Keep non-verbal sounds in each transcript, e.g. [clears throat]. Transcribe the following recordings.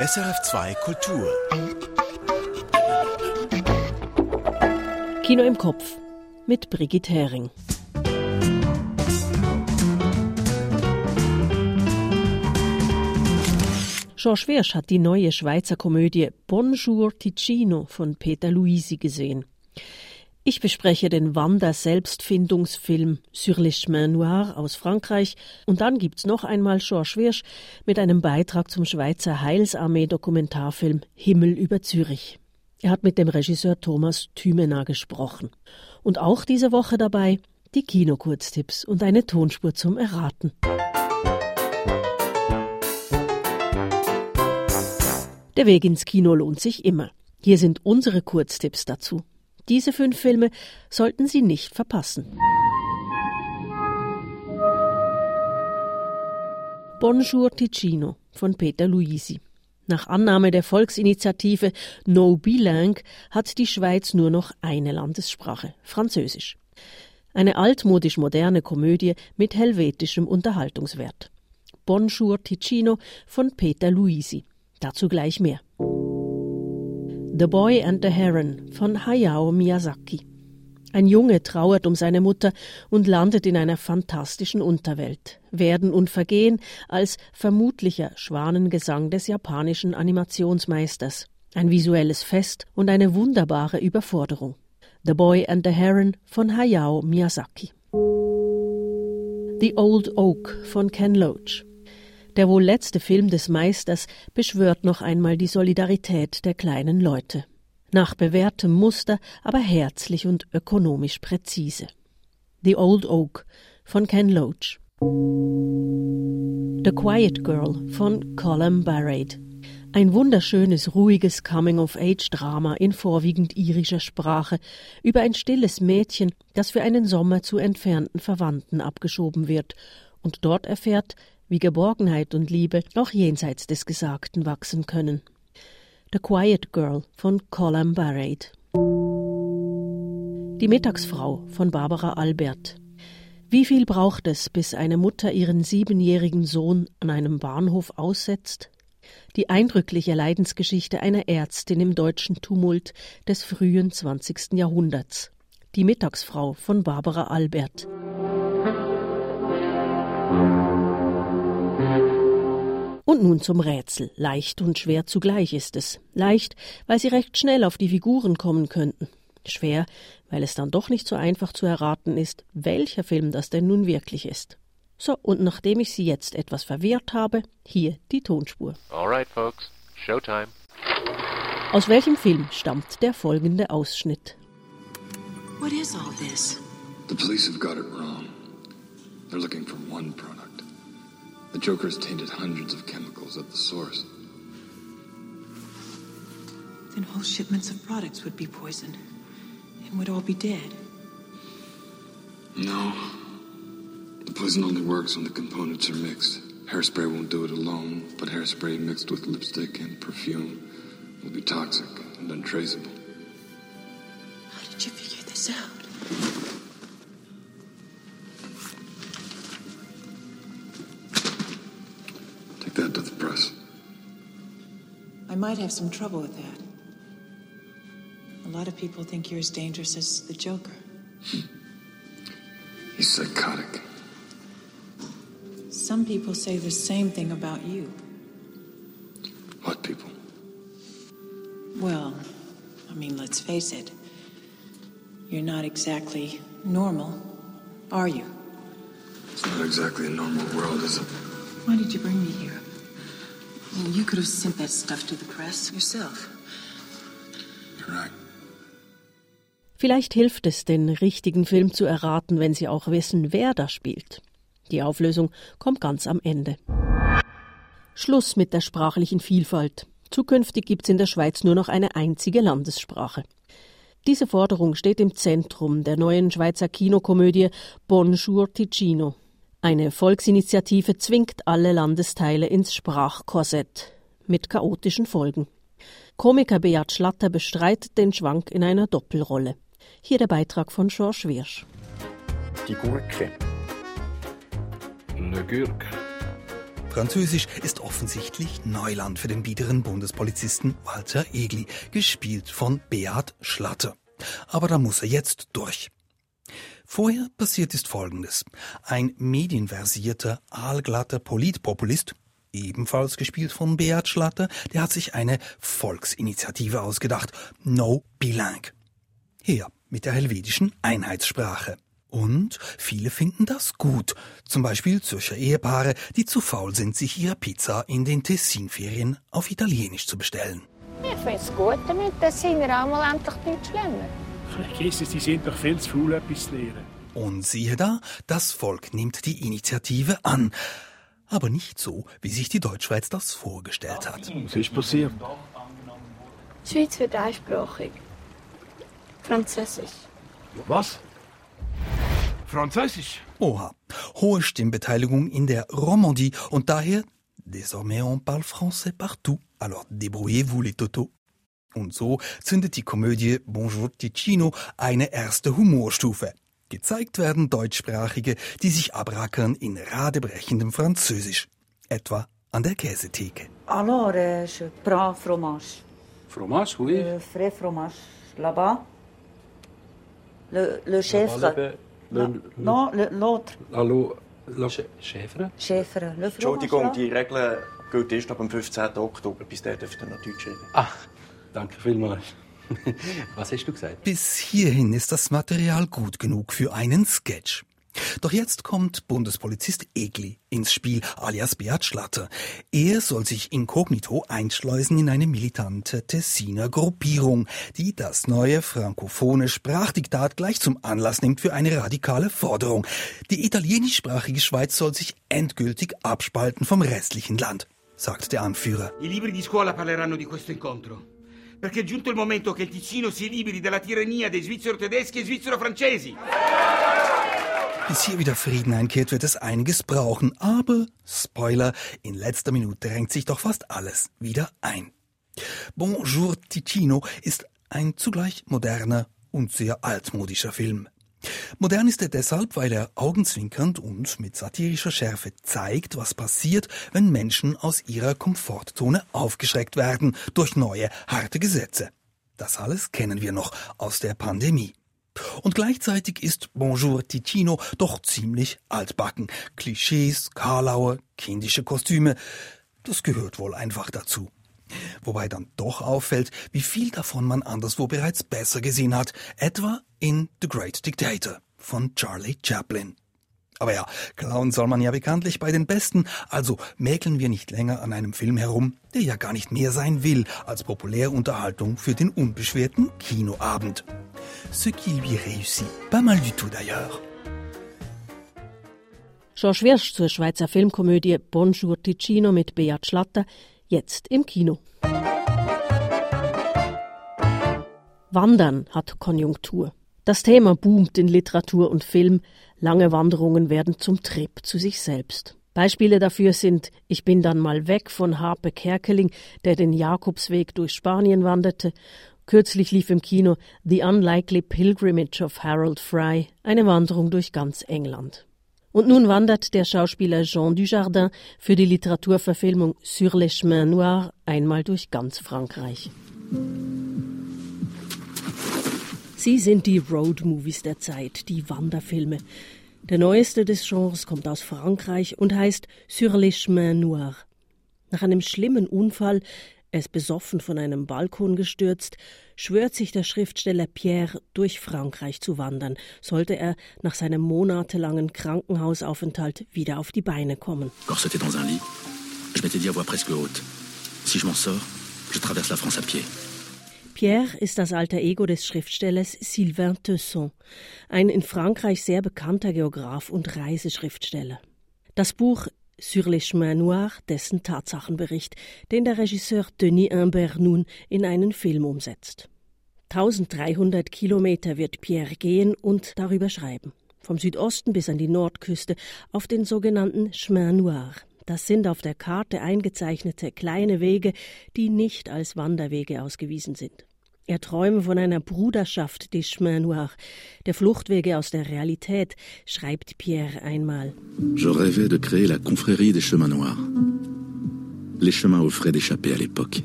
SRF2 Kultur. Kino im Kopf mit Brigitte Hering. George Wirsch hat die neue Schweizer Komödie Bonjour Ticino von Peter Luisi gesehen. Ich bespreche den Wander-Selbstfindungsfilm Sur les chemins noirs aus Frankreich und dann gibt's noch einmal Georges Wirsch mit einem Beitrag zum Schweizer Heilsarmee-Dokumentarfilm Himmel über Zürich. Er hat mit dem Regisseur Thomas Thümener gesprochen. Und auch diese Woche dabei die Kinokurztipps und eine Tonspur zum Erraten. Der Weg ins Kino lohnt sich immer. Hier sind unsere Kurztipps dazu. Diese fünf Filme sollten Sie nicht verpassen. Bonjour Ticino von Peter Luisi. Nach Annahme der Volksinitiative No Bilang hat die Schweiz nur noch eine Landessprache, Französisch. Eine altmodisch moderne Komödie mit helvetischem Unterhaltungswert. Bonjour Ticino von Peter Luisi. Dazu gleich mehr. The Boy and the Heron von Hayao Miyazaki. Ein Junge trauert um seine Mutter und landet in einer fantastischen Unterwelt. Werden und Vergehen als vermutlicher Schwanengesang des japanischen Animationsmeisters. Ein visuelles Fest und eine wunderbare Überforderung. The Boy and the Heron von Hayao Miyazaki. The Old Oak von Ken Loach. Der wohl letzte Film des Meisters beschwört noch einmal die Solidarität der kleinen Leute. Nach bewährtem Muster, aber herzlich und ökonomisch präzise. The Old Oak von Ken Loach. The Quiet Girl von Colin Barrett. Ein wunderschönes, ruhiges Coming-of-Age-Drama in vorwiegend irischer Sprache über ein stilles Mädchen, das für einen Sommer zu entfernten Verwandten abgeschoben wird und dort erfährt, wie Geborgenheit und Liebe auch jenseits des Gesagten wachsen können. The Quiet Girl von Colin Barrett. Die Mittagsfrau von Barbara Albert. Wie viel braucht es, bis eine Mutter ihren siebenjährigen Sohn an einem Bahnhof aussetzt? Die eindrückliche Leidensgeschichte einer Ärztin im deutschen Tumult des frühen 20. Jahrhunderts. Die Mittagsfrau von Barbara Albert. Und nun zum Rätsel. Leicht und schwer zugleich ist es. Leicht, weil Sie recht schnell auf die Figuren kommen könnten. Schwer, weil es dann doch nicht so einfach zu erraten ist, welcher Film das denn nun wirklich ist. So, und nachdem ich Sie jetzt etwas verwirrt habe, hier die Tonspur. Alright, folks. Showtime. Aus welchem Film stammt der folgende Ausschnitt? What is all this? The police have got it wrong. They're looking for one product. The Joker's tainted hundreds of chemicals at the source. Then whole shipments of products would be poisoned and would all be dead. No. The poison only works when the components are mixed. Hairspray won't do it alone, but hairspray mixed with lipstick and perfume will be toxic and untraceable. How did you figure this out? Might have some trouble with that. A lot of people think you're as dangerous as the Joker. [clears throat] He's psychotic. Some people say the same thing about you. What people? Well, I mean, let's face it. You're not exactly normal, are you? It's not exactly a normal world, is it? Why did you bring me here? You could have sent that stuff to the press yourself. You're right. Vielleicht hilft es, den richtigen Film zu erraten, wenn Sie auch wissen, wer da spielt. Die Auflösung kommt ganz am Ende. Schluss mit der sprachlichen Vielfalt. Zukünftig gibt's in der Schweiz nur noch eine einzige Landessprache. Diese Forderung steht im Zentrum der neuen Schweizer Kinokomödie Bonjour Ticino. Eine Volksinitiative zwingt alle Landesteile ins Sprachkorsett mit chaotischen Folgen. Komiker Beat Schlatter bestreitet den Schwank in einer Doppelrolle. Hier der Beitrag von Georges Wirsch. Die Gurke. Le Gurk. Französisch ist offensichtlich Neuland für den biederen Bundespolizisten Walter Egli, gespielt von Beat Schlatter. Aber da muss er jetzt durch. Vorher passiert ist Folgendes. Ein medienversierter, aalglatter Politpopulist, ebenfalls gespielt von Beat Schlatter, der hat sich eine Volksinitiative ausgedacht. No Bilingue. Her mit der helvetischen Einheitssprache. Und viele finden das gut. Zum Beispiel Zürcher Ehepaare, die zu faul sind, sich ihre Pizza in den Tessinferien auf Italienisch zu bestellen. Ich finde es gut, damit Tessiner auch mal endlich Deutsch lernen. Es, die sind doch viel zu faul, etwas zu lernen. Und siehe da, das Volk nimmt die Initiative an. Aber nicht so, wie sich die Deutschschweiz das vorgestellt hat. Was ist passiert? Die Schweiz wird einsprachig. Französisch. Was? Französisch? Oha, hohe Stimmbeteiligung in der Romandie und daher, désormais on parle français partout, alors débrouillez-vous les totos. Und so zündet die Komödie Bonjour Ticino eine erste Humorstufe. Gezeigt werden Deutschsprachige, die sich abrackern in radebrechendem Französisch. Etwa an der Käsetheke. Alors, euh, je prends fromage. Fromage, oui. Le frais fromage, là-bas. Le, le chèvre. Le, Non, le- l'autre. Hallo, Schäfer? Chèvre. Le fromage. Entschuldigung, die Regel gilt erst ab dem 15. Oktober. Bis dahin dürft ihr noch Deutsch reden. Ach, danke vielmals. [laughs] Was hast du gesagt? Bis hierhin ist das Material gut genug für einen Sketch. Doch jetzt kommt Bundespolizist Egli ins Spiel, alias Beat Schlatter. Er soll sich inkognito einschleusen in eine militante Tessiner Gruppierung, die das neue frankophone Sprachdiktat gleich zum Anlass nimmt für eine radikale Forderung. Die italienischsprachige Schweiz soll sich endgültig abspalten vom restlichen Land, sagt der Anführer. I libri di scuola parleranno di questo incontro. Perché è giunto il momento che il Ticino si liberi dalla tirannia dei svizzero-tedeschi e svizzero-francesi. Bis hier wieder Frieden einkehrt, wird es einiges brauchen. Aber, Spoiler, in letzter Minute drängt sich doch fast alles wieder ein. Bonjour Ticino ist ein zugleich moderner und sehr altmodischer Film. Modern ist er deshalb, weil er augenzwinkernd und mit satirischer Schärfe zeigt, was passiert, wenn Menschen aus ihrer Komfortzone aufgeschreckt werden durch neue, harte Gesetze. Das alles kennen wir noch aus der Pandemie. Und gleichzeitig ist Bonjour Ticino doch ziemlich altbacken. Klischees, Karlauer, kindische Kostüme, das gehört wohl einfach dazu. Wobei dann doch auffällt, wie viel davon man anderswo bereits besser gesehen hat, etwa in The Great Dictator von Charlie Chaplin. Aber ja, klauen soll man ja bekanntlich bei den Besten, also mäkeln wir nicht länger an einem Film herum, der ja gar nicht mehr sein will als Populärunterhaltung für den unbeschwerten Kinoabend. Ce qui lui réussit pas mal du tout d'ailleurs. Schon schwerst zur Schweizer Filmkomödie Bonjour Ticino mit Beat Schlatter, jetzt im Kino. Wandern hat Konjunktur. Das Thema boomt in Literatur und Film. Lange Wanderungen werden zum Trip zu sich selbst. Beispiele dafür sind Ich bin dann mal weg von Harpe Kerkeling, der den Jakobsweg durch Spanien wanderte. Kürzlich lief im Kino The Unlikely Pilgrimage of Harold Fry, eine Wanderung durch ganz England. Und nun wandert der Schauspieler Jean Dujardin für die Literaturverfilmung Sur les chemins noirs einmal durch ganz Frankreich. Sie sind die Road-Movies der Zeit, die Wanderfilme. Der neueste des Genres kommt aus Frankreich und heißt Sur les chemins noirs. Nach einem schlimmen Unfall, er ist besoffen von einem Balkon gestürzt, schwört sich der Schriftsteller Pierre, durch Frankreich zu wandern, sollte er nach seinem monatelangen Krankenhausaufenthalt wieder auf die Beine kommen. Corseté dans un lit, je m'étais dit à voix presque haute si je m'en sors, je traverse la France à pied. Pierre ist das alter Ego des Schriftstellers Sylvain Tesson, ein in Frankreich sehr bekannter Geograf und Reiseschriftsteller. Das Buch Sur les chemins noirs, dessen Tatsachenbericht, den der Regisseur Denis Imbert nun in einen Film umsetzt. 1300 Kilometer wird Pierre gehen und darüber schreiben. Vom Südosten bis an die Nordküste auf den sogenannten Chemin Noir. Das sind auf der Karte eingezeichnete kleine Wege, die nicht als Wanderwege ausgewiesen sind. Er träume von einer Bruderschaft des Chemins Noirs, der Fluchtwege aus der Realität, schreibt Pierre einmal. Je rêvais de créer la confrérie des chemins noirs. Les chemins offraient d'échapper à l'époque.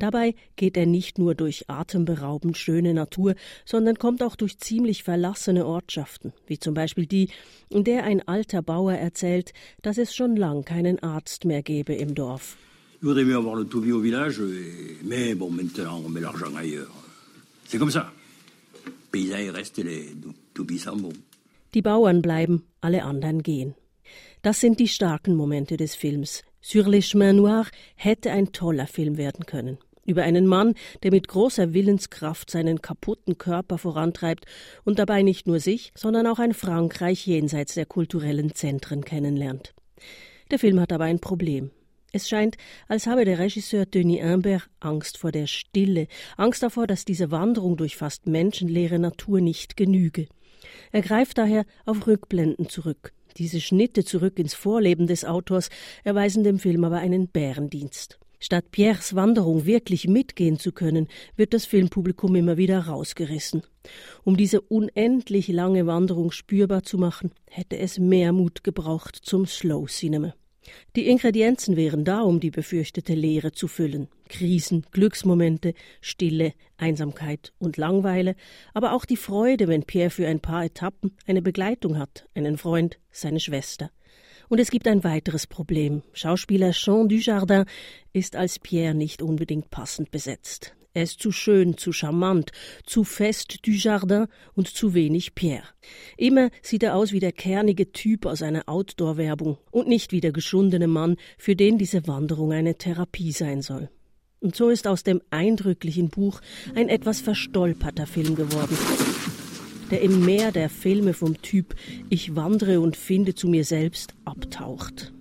Dabei geht er nicht nur durch atemberaubend schöne Natur, sondern kommt auch durch ziemlich verlassene Ortschaften, wie zum Beispiel die, in der ein alter Bauer erzählt, dass es schon lang keinen Arzt mehr gebe im Dorf. Il vaudrait mieux avoir le tout au village, mais bon, maintenant on met l'argent ailleurs. C'est comme ça. Restent et les tout s'en vont. Die Bauern bleiben, alle anderen gehen. Das sind die starken Momente des Films. Sur les chemins noirs hätte ein toller Film werden können über einen Mann, der mit großer Willenskraft seinen kaputten Körper vorantreibt und dabei nicht nur sich, sondern auch ein Frankreich jenseits der kulturellen Zentren kennenlernt. Der Film hat aber ein Problem. Es scheint, als habe der Regisseur Denis Imbert Angst vor der Stille, Angst davor, dass diese Wanderung durch fast menschenleere Natur nicht genüge. Er greift daher auf Rückblenden zurück. Diese Schnitte zurück ins Vorleben des Autors erweisen dem Film aber einen Bärendienst. Statt Pierres Wanderung wirklich mitgehen zu können, wird das Filmpublikum immer wieder rausgerissen. Um diese unendlich lange Wanderung spürbar zu machen, hätte es mehr Mut gebraucht zum Slow Cinema. Die Ingredienzen wären da, um die befürchtete Leere zu füllen. Krisen, Glücksmomente, Stille, Einsamkeit und Langweile, aber auch die Freude, wenn Pierre für ein paar Etappen eine Begleitung hat, einen Freund, seine Schwester. Und es gibt ein weiteres Problem. Schauspieler Jean Dujardin ist als Pierre nicht unbedingt passend besetzt. Er ist zu schön, zu charmant, zu fest Dujardin und zu wenig Pierre. Immer sieht er aus wie der kernige Typ aus einer Outdoor-Werbung und nicht wie der geschundene Mann, für den diese Wanderung eine Therapie sein soll. Und so ist aus dem eindrücklichen Buch ein etwas verstolperter Film geworden der im Meer der Filme vom Typ Ich wandere und finde zu mir selbst abtaucht.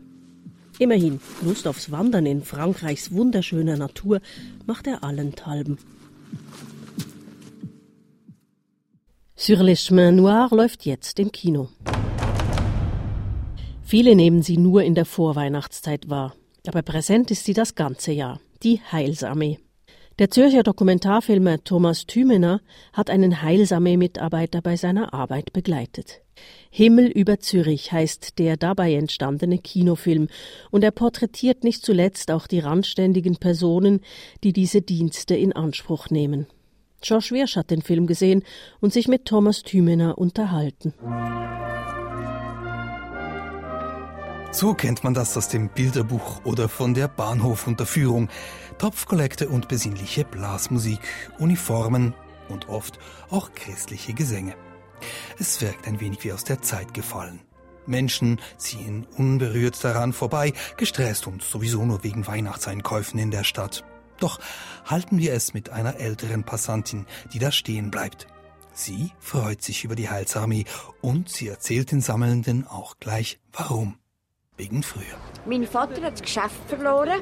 Immerhin, Lust aufs Wandern in Frankreichs wunderschöner Natur macht er allenthalben. Sur les chemins noirs läuft jetzt im Kino. Viele nehmen sie nur in der Vorweihnachtszeit wahr, aber präsent ist sie das ganze Jahr, die Heilsarmee. Der Zürcher Dokumentarfilmer Thomas Thümener hat einen Heilsarmee-Mitarbeiter bei seiner Arbeit begleitet. Himmel über Zürich heißt der dabei entstandene Kinofilm und er porträtiert nicht zuletzt auch die randständigen Personen, die diese Dienste in Anspruch nehmen. Josh Wirsch hat den Film gesehen und sich mit Thomas Thümener unterhalten. So kennt man das aus dem Bilderbuch oder von der Bahnhofunterführung. Topfkollekte und besinnliche Blasmusik, Uniformen und oft auch christliche Gesänge. Es wirkt ein wenig wie aus der Zeit gefallen. Menschen ziehen unberührt daran vorbei, gestresst und sowieso nur wegen Weihnachtseinkäufen in der Stadt. Doch halten wir es mit einer älteren Passantin, die da stehen bleibt. Sie freut sich über die Heilsarmee und sie erzählt den Sammelnden auch gleich warum. Wegen früher. Mein Vater hat das Geschäft verloren.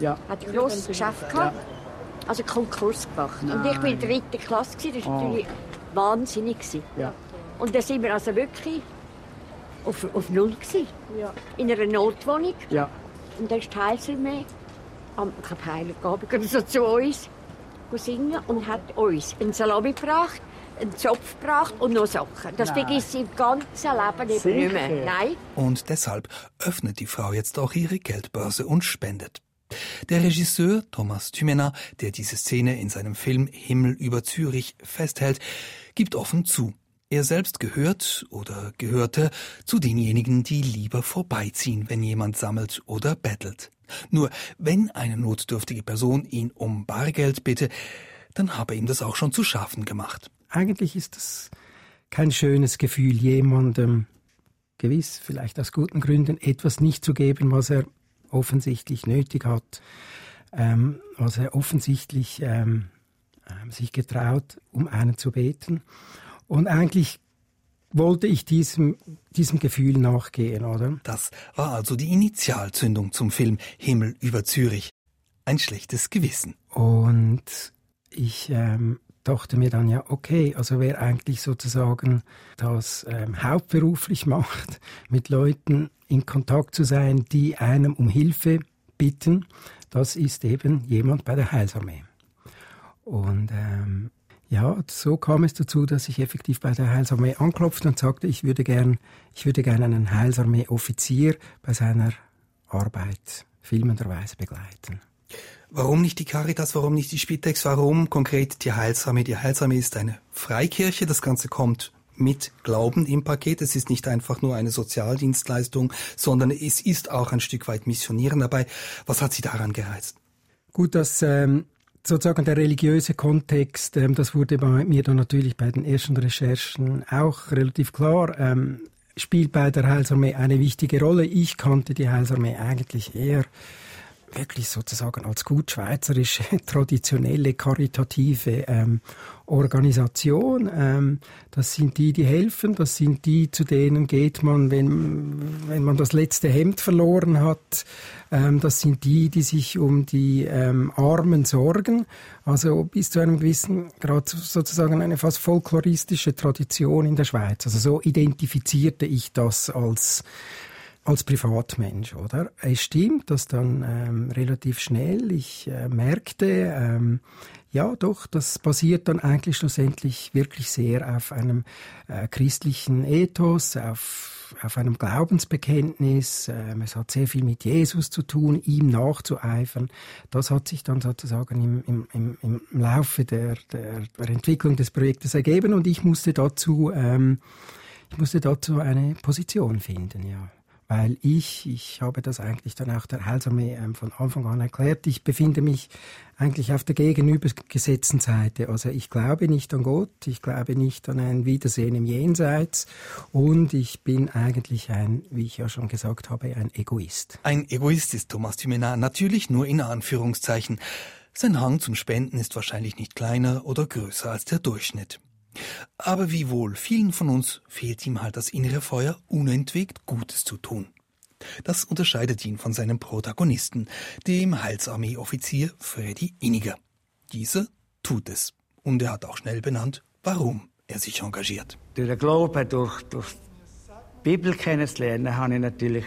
Ja. Hat ein grosses Geschäft gehabt. Ja. Also Konkurs gemacht. Nein. Und ich war in der dritten Klasse. Das war oh. natürlich wahnsinnig. Ja. Und da sind wir also wirklich auf, auf Null. Gewesen. Ja. In einer Notwohnung. Ja. Und dann ist die Heilsarmee am Heiligabend so zu uns singen und hat uns einen Salami gebracht einen Zopf gebracht und noch Sachen. Das Nein. vergisst sie im ganzen Leben nicht mehr. Nein. Und deshalb öffnet die Frau jetzt auch ihre Geldbörse und spendet. Der Regisseur Thomas Thümener, der diese Szene in seinem Film Himmel über Zürich festhält, gibt offen zu. Er selbst gehört oder gehörte zu denjenigen, die lieber vorbeiziehen, wenn jemand sammelt oder bettelt. Nur wenn eine notdürftige Person ihn um Bargeld bitte, dann habe ihm das auch schon zu schaffen gemacht. Eigentlich ist es kein schönes Gefühl, jemandem gewiss, vielleicht aus guten Gründen, etwas nicht zu geben, was er offensichtlich nötig hat, ähm, was er offensichtlich ähm, ähm sich getraut, um einen zu beten. Und eigentlich wollte ich diesem, diesem Gefühl nachgehen, oder? Das war also die Initialzündung zum Film Himmel über Zürich. Ein schlechtes Gewissen. Und ich ähm, dachte mir dann ja, okay, also wer eigentlich sozusagen das ähm, hauptberuflich [laughs] macht, mit Leuten in Kontakt zu sein, die einem um Hilfe bitten, das ist eben jemand bei der Heilsarmee. Und ähm, ja, so kam es dazu, dass ich effektiv bei der Heilsarmee anklopfte und sagte, ich würde gern, ich würde gern einen Heilsarmee-Offizier bei seiner Arbeit filmenderweise begleiten. Warum nicht die Caritas, warum nicht die Spitex, warum konkret die Heilsarmee? Die Heilsarmee ist eine Freikirche, das Ganze kommt mit Glauben im Paket. Es ist nicht einfach nur eine Sozialdienstleistung, sondern es ist auch ein Stück weit Missionieren dabei. Was hat Sie daran gereizt? Gut, dass ähm, sozusagen der religiöse Kontext, ähm, das wurde bei mir dann natürlich bei den ersten Recherchen auch relativ klar. Ähm, spielt bei der Heilsarmee eine wichtige Rolle. Ich kannte die Heilsarmee eigentlich eher wirklich sozusagen als gut schweizerische, [laughs] traditionelle, karitative ähm, Organisation. Ähm, das sind die, die helfen, das sind die, zu denen geht man, wenn, wenn man das letzte Hemd verloren hat. Ähm, das sind die, die sich um die ähm, Armen sorgen. Also bis zu einem gewissen Grad sozusagen eine fast folkloristische Tradition in der Schweiz. Also so identifizierte ich das als als Privatmensch, oder? Es stimmt, dass dann ähm, relativ schnell ich äh, merkte, ähm, ja doch, das basiert dann eigentlich schlussendlich wirklich sehr auf einem äh, christlichen Ethos, auf, auf einem Glaubensbekenntnis. Ähm, es hat sehr viel mit Jesus zu tun, ihm nachzueifern. Das hat sich dann sozusagen im, im, im, im Laufe der, der, der Entwicklung des Projektes ergeben und ich musste dazu, ähm, ich musste dazu eine Position finden, ja weil ich, ich habe das eigentlich dann auch der Heilsarmee ähm, von Anfang an erklärt, ich befinde mich eigentlich auf der gegenübergesetzten Seite. Also ich glaube nicht an Gott, ich glaube nicht an ein Wiedersehen im Jenseits und ich bin eigentlich ein, wie ich ja schon gesagt habe, ein Egoist. Ein Egoist ist Thomas Thymenar natürlich nur in Anführungszeichen. Sein Hang zum Spenden ist wahrscheinlich nicht kleiner oder größer als der Durchschnitt. Aber wie wohl vielen von uns fehlt ihm halt das innere Feuer, unentwegt Gutes zu tun. Das unterscheidet ihn von seinem Protagonisten, dem Heilsarmee-Offizier Freddy Inniger. Dieser tut es. Und er hat auch schnell benannt, warum er sich engagiert. Durch den Glauben, durch, durch die Bibel kennenzulernen, habe ich natürlich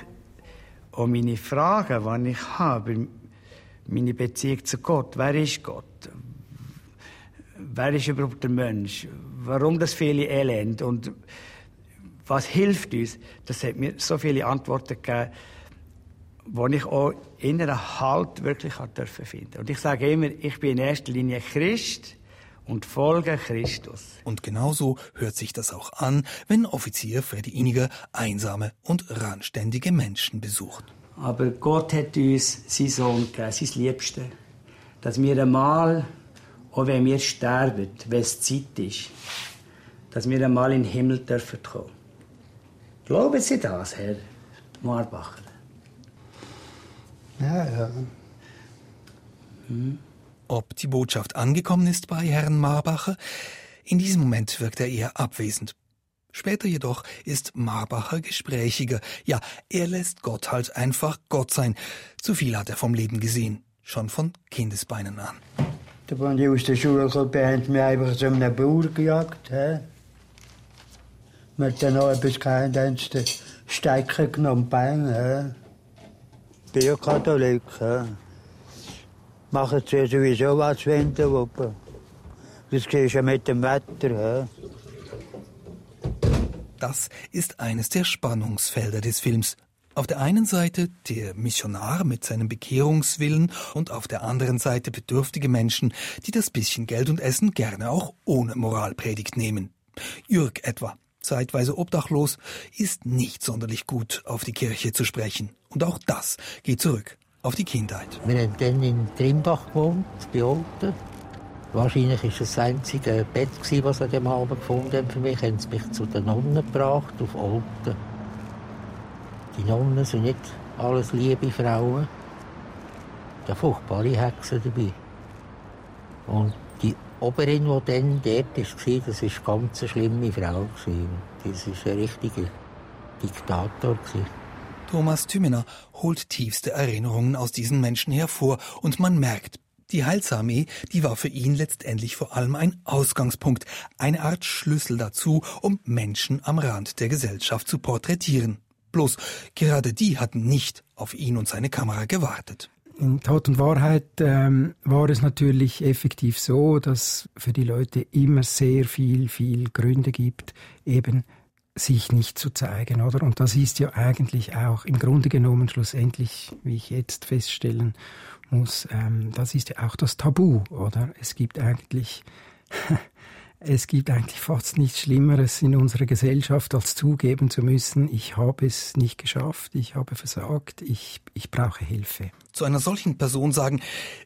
auch meine Fragen, die ich habe, meine Beziehung zu Gott. Wer ist Gott? Wer ist überhaupt der Mensch? warum das viele Elend und was hilft uns, das hat mir so viele Antworten gegeben, wo ich auch inneren Halt wirklich dürfen finden. Und ich sage immer, ich bin in erster Linie Christ und folge Christus. Und genauso hört sich das auch an, wenn Offizier Freddy Iniger einsame und randständige Menschen besucht. Aber Gott hat uns seinen Sohn gegeben, sein Liebste, dass wir einmal auch wenn wir sterben, wenn es Zeit ist, dass wir einmal in den Himmel dürfen kommen. Glauben Sie das, Herr Marbacher? Ja, ja. Hm? Ob die Botschaft angekommen ist bei Herrn Marbacher? In diesem Moment wirkt er eher abwesend. Später jedoch ist Marbacher gesprächiger. Ja, er lässt Gott halt einfach Gott sein. Zu viel hat er vom Leben gesehen, schon von Kindesbeinen an. Da waren die aus der Schule gekommen, haben mich einfach zu einem Bauer gejagt. He? Wir haben dann noch etwas gehabt, haben sie den Stecker genommen, Bein. Ich bin ja Katholik. He? Machen sie sowieso was, wenn sie wollen. Das siehst du mit dem Wetter. He? Das ist eines der Spannungsfelder des Films. Auf der einen Seite der Missionar mit seinem Bekehrungswillen und auf der anderen Seite bedürftige Menschen, die das bisschen Geld und Essen gerne auch ohne Moralpredigt nehmen. Jürg etwa, zeitweise obdachlos, ist nicht sonderlich gut auf die Kirche zu sprechen. Und auch das geht zurück auf die Kindheit. Wir haben dann in Trimbach gewohnt, bei Olten. Wahrscheinlich war das einzige Bett, das sie an dem Abend gefunden haben für mich. Haben sie mich zu den Nonnen gebracht, auf Olten. Die Nonnen sind nicht alles liebe Frauen. Da furchtbare Hexen dabei. Und die Oberin, die dann dort war, das war eine ganz schlimme Frau. Das war ein richtiger Diktator. Thomas Tümener holt tiefste Erinnerungen aus diesen Menschen hervor und man merkt, die Heilsarmee, die war für ihn letztendlich vor allem ein Ausgangspunkt, eine Art Schlüssel dazu, um Menschen am Rand der Gesellschaft zu porträtieren. Bloß gerade die hatten nicht auf ihn und seine Kamera gewartet. in Tat und Wahrheit ähm, war es natürlich effektiv so, dass für die Leute immer sehr viel, viel Gründe gibt, eben sich nicht zu zeigen, oder? Und das ist ja eigentlich auch im Grunde genommen schlussendlich, wie ich jetzt feststellen muss, ähm, das ist ja auch das Tabu, oder? Es gibt eigentlich [laughs] es gibt eigentlich fast nichts Schlimmeres in unserer Gesellschaft, als zugeben zu müssen, ich habe es nicht geschafft, ich habe versagt, ich, ich brauche Hilfe. Zu einer solchen Person sagen,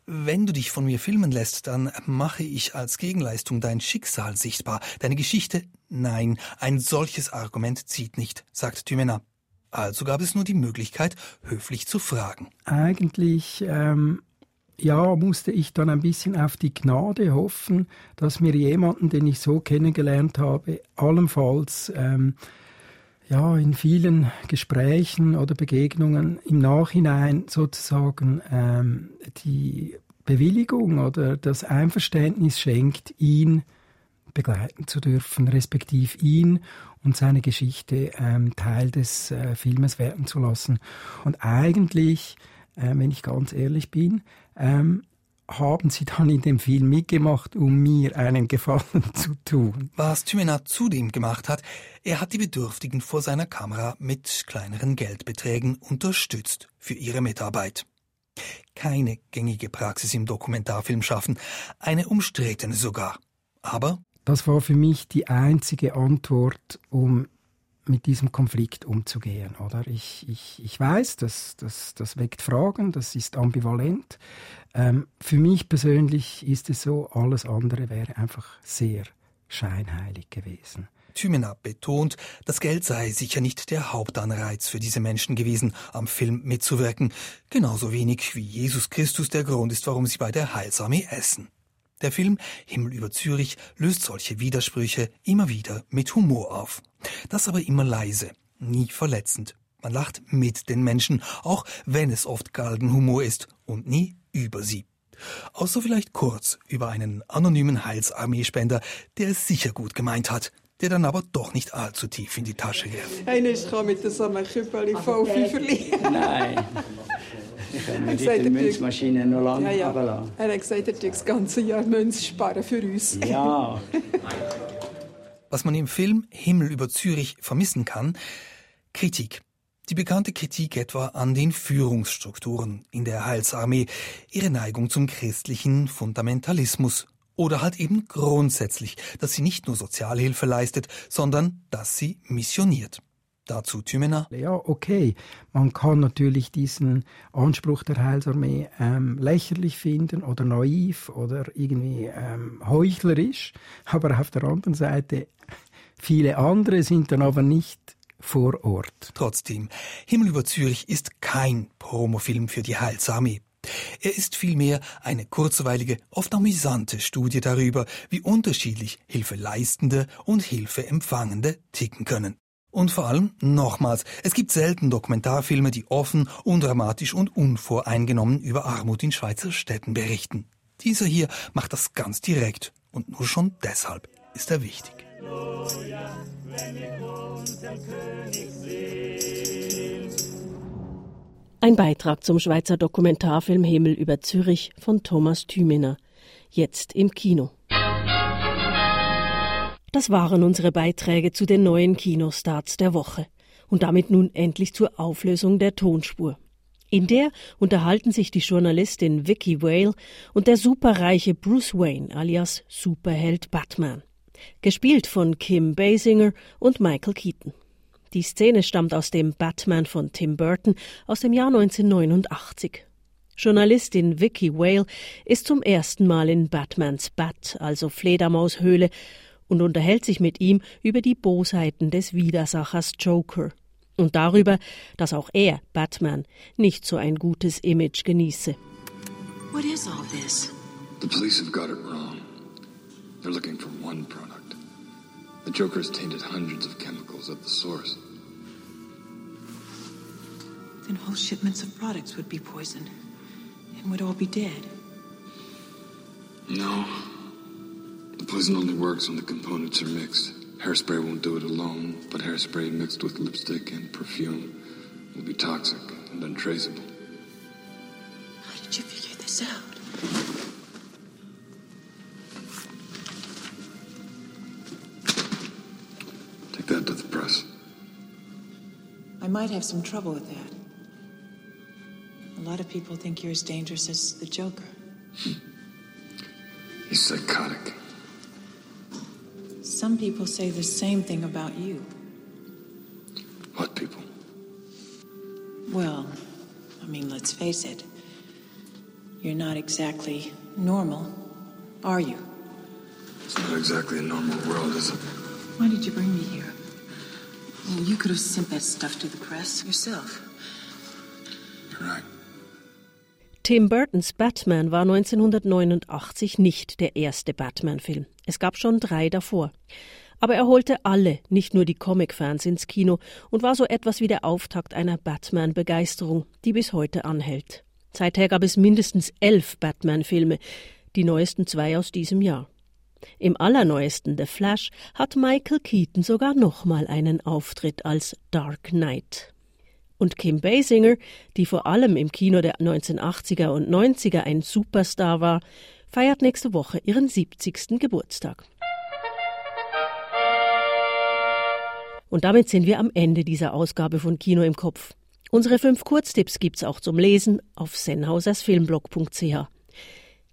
wenn du dich von mir filmen lässt, dann mache ich als Gegenleistung dein Schicksal sichtbar, deine Geschichte. Nein, ein solches Argument zieht nicht, sagt Thymena. Also gab es nur die Möglichkeit, höflich zu fragen. Eigentlich ähm, ja, musste ich dann ein bisschen auf die Gnade hoffen, dass mir jemanden, den ich so kennengelernt habe, allenfalls ähm, ja, in vielen Gesprächen oder Begegnungen im Nachhinein sozusagen ähm, die Bewilligung oder das Einverständnis schenkt, ihn begleiten zu dürfen, respektive ihn und seine Geschichte ähm, Teil des äh, Filmes werden zu lassen. Und eigentlich, äh, wenn ich ganz ehrlich bin, ähm, haben sie dann in dem Film mitgemacht, um mir einen Gefallen [laughs] zu tun. Was Thymena zudem gemacht hat, er hat die Bedürftigen vor seiner Kamera mit kleineren Geldbeträgen unterstützt für ihre Mitarbeit. Keine gängige Praxis im Dokumentarfilm schaffen, eine umstrittene sogar. Aber das war für mich die einzige Antwort, um mit diesem Konflikt umzugehen. Oder? Ich, ich, ich weiß, das, das, das weckt Fragen, das ist ambivalent. Ähm, für mich persönlich ist es so, alles andere wäre einfach sehr scheinheilig gewesen. Thymena betont, das Geld sei sicher nicht der Hauptanreiz für diese Menschen gewesen, am Film mitzuwirken, genauso wenig wie Jesus Christus der Grund ist, warum sie bei der Heilsarmee essen. Der Film Himmel über Zürich löst solche Widersprüche immer wieder mit Humor auf. Das aber immer leise, nie verletzend. Man lacht mit den Menschen, auch wenn es oft Galgenhumor ist und nie über sie. Außer vielleicht kurz über einen anonymen Heilsarmeespender, der es sicher gut gemeint hat, der dann aber doch nicht allzu tief in die Tasche griff. Einer kam mit so einem Küppeli voll. Nein. [laughs] Ich mir die Münzmaschine noch lange ja, ja. Er hat gesagt, er tue das ganze Jahr Münz sparen für uns. Ja. Was man im Film Himmel über Zürich vermissen kann, Kritik. Die bekannte Kritik etwa an den Führungsstrukturen in der Heilsarmee, ihre Neigung zum christlichen Fundamentalismus oder halt eben grundsätzlich, dass sie nicht nur Sozialhilfe leistet, sondern dass sie missioniert. Dazu Thümener. Ja, okay. Man kann natürlich diesen Anspruch der Heilsarmee ähm, lächerlich finden oder naiv oder irgendwie ähm, heuchlerisch. Aber auf der anderen Seite, viele andere sind dann aber nicht vor Ort. Trotzdem, Himmel über Zürich ist kein Promofilm für die Heilsarmee. Er ist vielmehr eine kurzweilige, oft amüsante Studie darüber, wie unterschiedlich Hilfeleistende und Hilfeempfangende ticken können. Und vor allem, nochmals, es gibt selten Dokumentarfilme, die offen, undramatisch und unvoreingenommen über Armut in Schweizer Städten berichten. Dieser hier macht das ganz direkt und nur schon deshalb ist er wichtig. Ein Beitrag zum Schweizer Dokumentarfilm Himmel über Zürich von Thomas Thümener. Jetzt im Kino. Das waren unsere Beiträge zu den neuen Kinostarts der Woche. Und damit nun endlich zur Auflösung der Tonspur. In der unterhalten sich die Journalistin Vicky Whale und der superreiche Bruce Wayne alias Superheld Batman. Gespielt von Kim Basinger und Michael Keaton. Die Szene stammt aus dem Batman von Tim Burton aus dem Jahr 1989. Journalistin Vicky Whale ist zum ersten Mal in Batmans Bat, also Fledermaushöhle, und unterhält sich mit ihm über die Bosheiten des Widersachers Joker und darüber, dass auch er, Batman, nicht so ein gutes Image genieße. What is all this? The police have got it wrong. They're looking for one product. The Joker's tainted hundreds of chemicals at the source. Then whole shipments of products would be poisoned and would all be dead. No. Poison only works when the components are mixed. Hairspray won't do it alone, but hairspray mixed with lipstick and perfume will be toxic and untraceable. How did you figure this out? Take that to the press. I might have some trouble with that. A lot of people think you're as dangerous as the Joker. Hmm. He's psychotic. Some people say the same thing about you. What people? Well, I mean, let's face it. You're not exactly normal, are you? It's not exactly a normal world, is it? Why did you bring me here? Well, you could have sent that stuff to the press yourself. You're right. Tim Burtons Batman war 1989 nicht der erste Batman-Film. Es gab schon drei davor. Aber er holte alle, nicht nur die Comic-Fans ins Kino und war so etwas wie der Auftakt einer Batman-Begeisterung, die bis heute anhält. Seither gab es mindestens elf Batman-Filme, die neuesten zwei aus diesem Jahr. Im allerneuesten The Flash hat Michael Keaton sogar nochmal einen Auftritt als Dark Knight. Und Kim Basinger, die vor allem im Kino der 1980er und 90er ein Superstar war, feiert nächste Woche ihren 70. Geburtstag. Und damit sind wir am Ende dieser Ausgabe von Kino im Kopf. Unsere fünf Kurztipps gibt's auch zum Lesen auf sennhausersfilmblog.ch.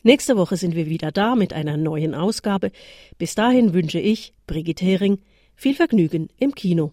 Nächste Woche sind wir wieder da mit einer neuen Ausgabe. Bis dahin wünsche ich, Brigitte Hering, viel Vergnügen im Kino.